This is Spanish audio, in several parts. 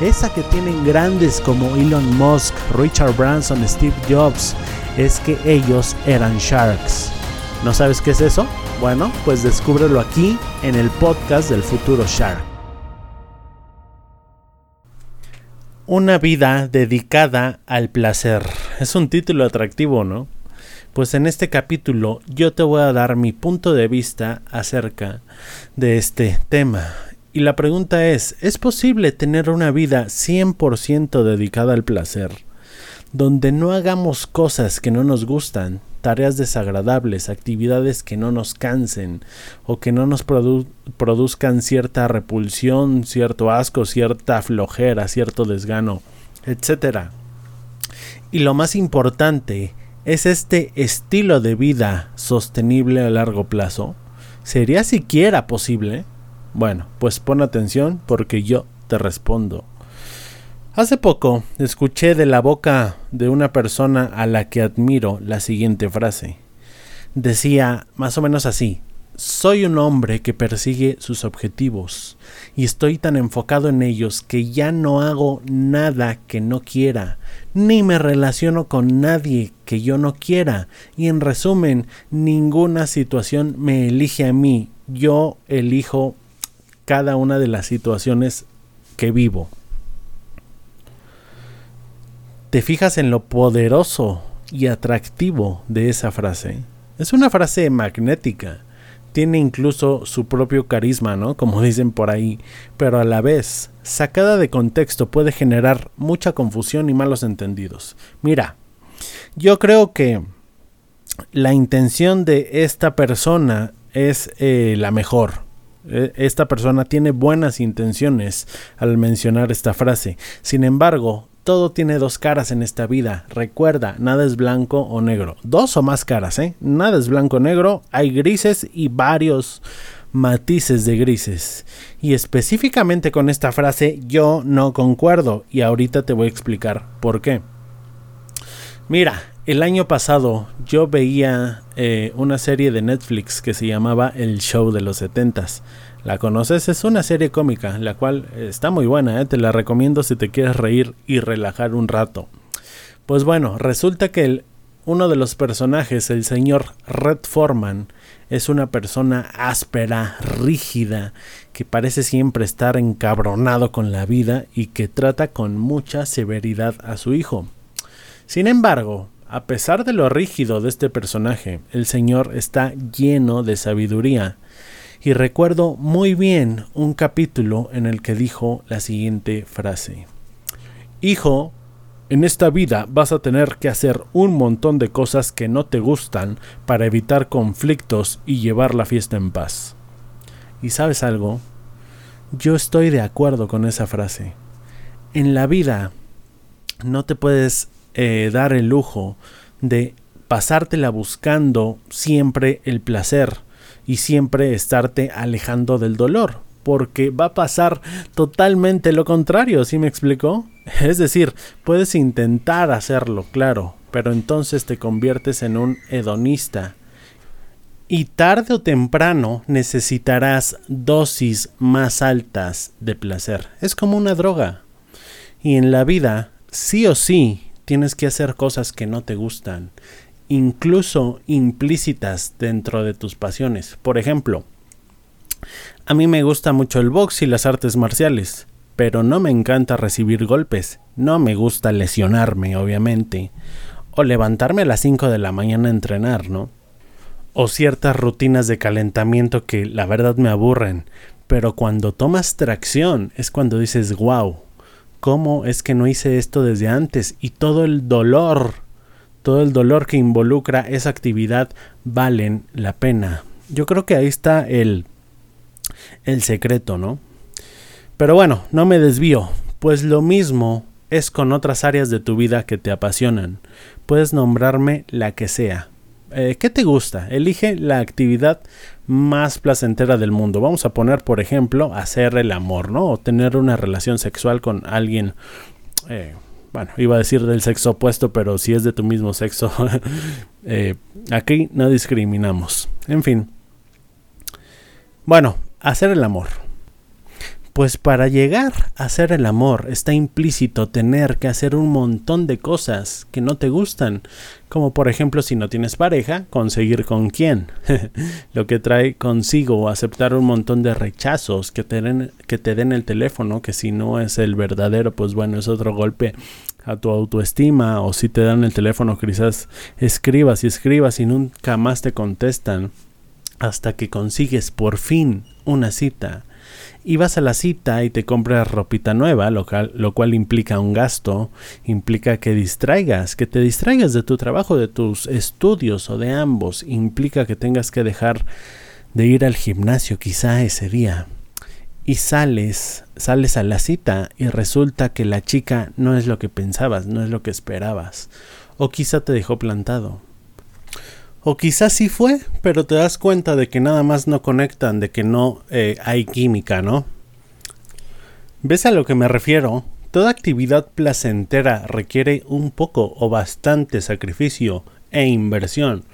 esa que tienen grandes como Elon Musk, Richard Branson, Steve Jobs, es que ellos eran sharks. ¿No sabes qué es eso? Bueno, pues descúbrelo aquí en el podcast del futuro Shark. Una vida dedicada al placer. Es un título atractivo, ¿no? Pues en este capítulo yo te voy a dar mi punto de vista acerca de este tema. Y la pregunta es, ¿es posible tener una vida 100% dedicada al placer? Donde no hagamos cosas que no nos gustan, tareas desagradables, actividades que no nos cansen o que no nos produzcan cierta repulsión, cierto asco, cierta flojera, cierto desgano, etc. Y lo más importante, ¿es este estilo de vida sostenible a largo plazo? ¿Sería siquiera posible? Bueno, pues pon atención porque yo te respondo. Hace poco escuché de la boca de una persona a la que admiro la siguiente frase. Decía más o menos así, soy un hombre que persigue sus objetivos y estoy tan enfocado en ellos que ya no hago nada que no quiera, ni me relaciono con nadie que yo no quiera y en resumen, ninguna situación me elige a mí, yo elijo cada una de las situaciones que vivo. ¿Te fijas en lo poderoso y atractivo de esa frase? Es una frase magnética. Tiene incluso su propio carisma, ¿no? Como dicen por ahí. Pero a la vez, sacada de contexto, puede generar mucha confusión y malos entendidos. Mira, yo creo que la intención de esta persona es eh, la mejor. E, esta persona tiene buenas intenciones al mencionar esta frase. Sin embargo, todo tiene dos caras en esta vida. Recuerda, nada es blanco o negro. Dos o más caras, ¿eh? Nada es blanco o negro. Hay grises y varios matices de grises. Y específicamente con esta frase yo no concuerdo. Y ahorita te voy a explicar por qué. Mira, el año pasado yo veía eh, una serie de Netflix que se llamaba El Show de los Setentas. ¿La conoces? Es una serie cómica, la cual está muy buena, ¿eh? te la recomiendo si te quieres reír y relajar un rato. Pues bueno, resulta que uno de los personajes, el señor Red Foreman, es una persona áspera, rígida, que parece siempre estar encabronado con la vida y que trata con mucha severidad a su hijo. Sin embargo, a pesar de lo rígido de este personaje, el Señor está lleno de sabiduría. Y recuerdo muy bien un capítulo en el que dijo la siguiente frase. Hijo, en esta vida vas a tener que hacer un montón de cosas que no te gustan para evitar conflictos y llevar la fiesta en paz. ¿Y sabes algo? Yo estoy de acuerdo con esa frase. En la vida no te puedes eh, dar el lujo de pasártela buscando siempre el placer y siempre estarte alejando del dolor, porque va a pasar totalmente lo contrario, ¿sí me explicó? Es decir, puedes intentar hacerlo, claro, pero entonces te conviertes en un hedonista. Y tarde o temprano necesitarás dosis más altas de placer. Es como una droga. Y en la vida, sí o sí, tienes que hacer cosas que no te gustan, incluso implícitas dentro de tus pasiones. Por ejemplo, a mí me gusta mucho el box y las artes marciales, pero no me encanta recibir golpes. No me gusta lesionarme, obviamente. O levantarme a las 5 de la mañana a entrenar, ¿no? O ciertas rutinas de calentamiento que la verdad me aburren. Pero cuando tomas tracción es cuando dices, wow, ¿cómo es que no hice esto desde antes? Y todo el dolor, todo el dolor que involucra esa actividad valen la pena. Yo creo que ahí está el, el secreto, ¿no? Pero bueno, no me desvío, pues lo mismo es con otras áreas de tu vida que te apasionan. Puedes nombrarme la que sea. Eh, ¿Qué te gusta? Elige la actividad más placentera del mundo. Vamos a poner, por ejemplo, hacer el amor, ¿no? O tener una relación sexual con alguien. Eh, bueno, iba a decir del sexo opuesto, pero si es de tu mismo sexo, eh, aquí no discriminamos. En fin. Bueno, hacer el amor. Pues para llegar a hacer el amor está implícito tener que hacer un montón de cosas que no te gustan, como por ejemplo si no tienes pareja, conseguir con quién, lo que trae consigo aceptar un montón de rechazos, que te, den, que te den el teléfono, que si no es el verdadero, pues bueno, es otro golpe a tu autoestima, o si te dan el teléfono, quizás escribas y escribas y nunca más te contestan, hasta que consigues por fin una cita y vas a la cita y te compras ropita nueva, lo cual, lo cual implica un gasto, implica que distraigas, que te distraigas de tu trabajo, de tus estudios o de ambos, implica que tengas que dejar de ir al gimnasio quizá ese día. Y sales, sales a la cita y resulta que la chica no es lo que pensabas, no es lo que esperabas, o quizá te dejó plantado. O quizás sí fue, pero te das cuenta de que nada más no conectan, de que no eh, hay química, ¿no? ¿Ves a lo que me refiero? Toda actividad placentera requiere un poco o bastante sacrificio e inversión,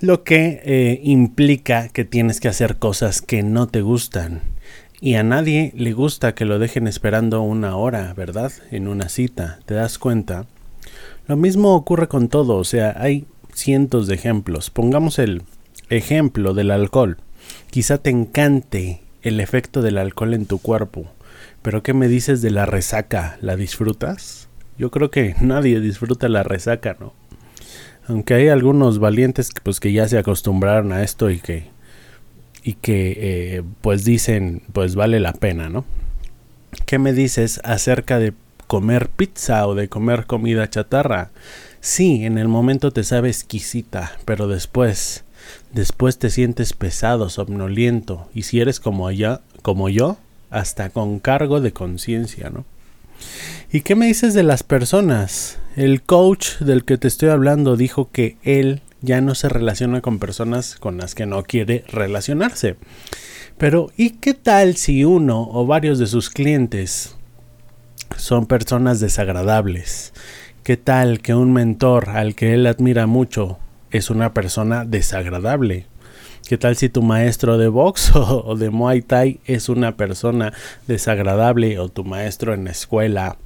lo que eh, implica que tienes que hacer cosas que no te gustan. Y a nadie le gusta que lo dejen esperando una hora, ¿verdad? En una cita, ¿te das cuenta? Lo mismo ocurre con todo, o sea, hay cientos de ejemplos. Pongamos el ejemplo del alcohol. Quizá te encante el efecto del alcohol en tu cuerpo, pero ¿qué me dices de la resaca? ¿La disfrutas? Yo creo que nadie disfruta la resaca, ¿no? Aunque hay algunos valientes que, pues, que ya se acostumbraron a esto y que, y que eh, pues dicen, pues vale la pena, ¿no? ¿Qué me dices acerca de comer pizza o de comer comida chatarra? Sí, en el momento te sabe exquisita, pero después, después te sientes pesado, somnoliento, y si eres como allá, como yo, hasta con cargo de conciencia, ¿no? ¿Y qué me dices de las personas? El coach del que te estoy hablando dijo que él ya no se relaciona con personas con las que no quiere relacionarse. Pero ¿y qué tal si uno o varios de sus clientes son personas desagradables? ¿Qué tal que un mentor al que él admira mucho es una persona desagradable? ¿Qué tal si tu maestro de box o, de Muay Thai es una persona desagradable o tu maestro en la escuela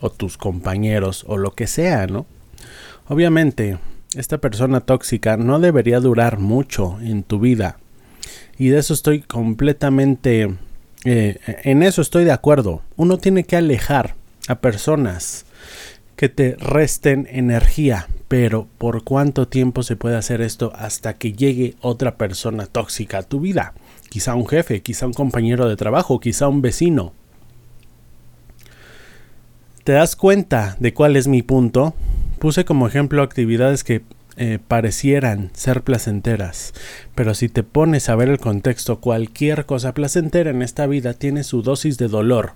o tus compañeros o lo que sea, ¿no? Obviamente, esta persona tóxica no debería durar mucho en tu vida. Y de eso estoy completamente... Eh, en eso estoy de acuerdo. Uno tiene que alejar a personas que te resten energía. Pero ¿por cuánto tiempo se puede hacer esto hasta que llegue otra persona tóxica a tu vida? Quizá un jefe, quizá un compañero de trabajo, quizá un vecino. ¿Te das cuenta de cuál es mi punto? Puse como ejemplo actividades que eh, parecieran ser placenteras, pero si te pones a ver el contexto, cualquier cosa placentera en esta vida tiene su dosis de dolor.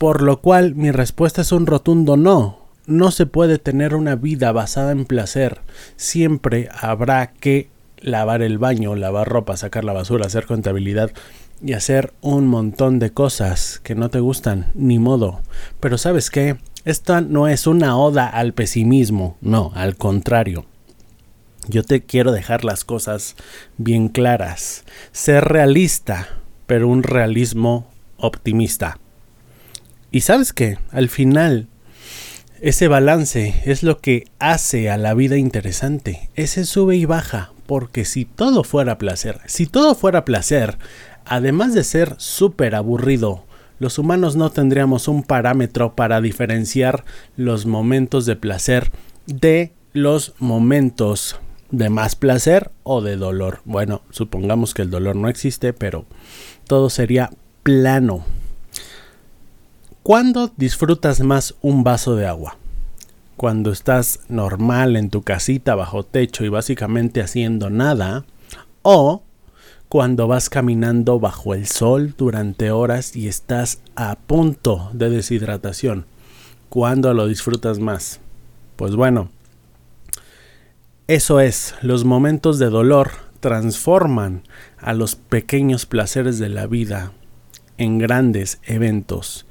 Por lo cual mi respuesta es un rotundo no. No se puede tener una vida basada en placer. Siempre habrá que lavar el baño, lavar ropa, sacar la basura, hacer contabilidad y hacer un montón de cosas que no te gustan, ni modo. Pero sabes qué, esta no es una oda al pesimismo, no, al contrario. Yo te quiero dejar las cosas bien claras. Ser realista, pero un realismo optimista. Y sabes qué, al final ese balance es lo que hace a la vida interesante. Ese sube y baja, porque si todo fuera placer, si todo fuera placer, además de ser súper aburrido, los humanos no tendríamos un parámetro para diferenciar los momentos de placer de los momentos de más placer o de dolor. Bueno, supongamos que el dolor no existe, pero todo sería plano. ¿Cuándo disfrutas más un vaso de agua? Cuando estás normal en tu casita bajo techo y básicamente haciendo nada, o cuando vas caminando bajo el sol durante horas y estás a punto de deshidratación. ¿Cuándo lo disfrutas más? Pues bueno, eso es, los momentos de dolor transforman a los pequeños placeres de la vida en grandes eventos,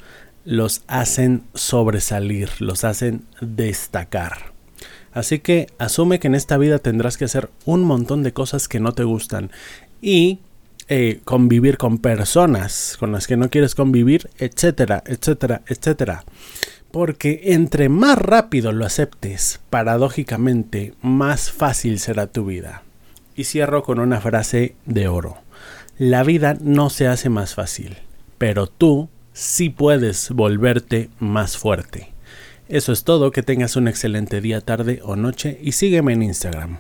los hacen sobresalir, los hacen destacar. Así que asume que en esta vida tendrás que hacer un montón de cosas que no te gustan y eh, convivir con personas con las que no quieres convivir, etcétera, etcétera, etcétera. Porque entre más rápido lo aceptes, paradójicamente, más fácil será tu vida. Y cierro con una frase de oro. La vida no se hace más fácil, pero tú sí puedes volverte más fuerte. Eso es todo, que tengas un excelente día, tarde o noche y sígueme en Instagram.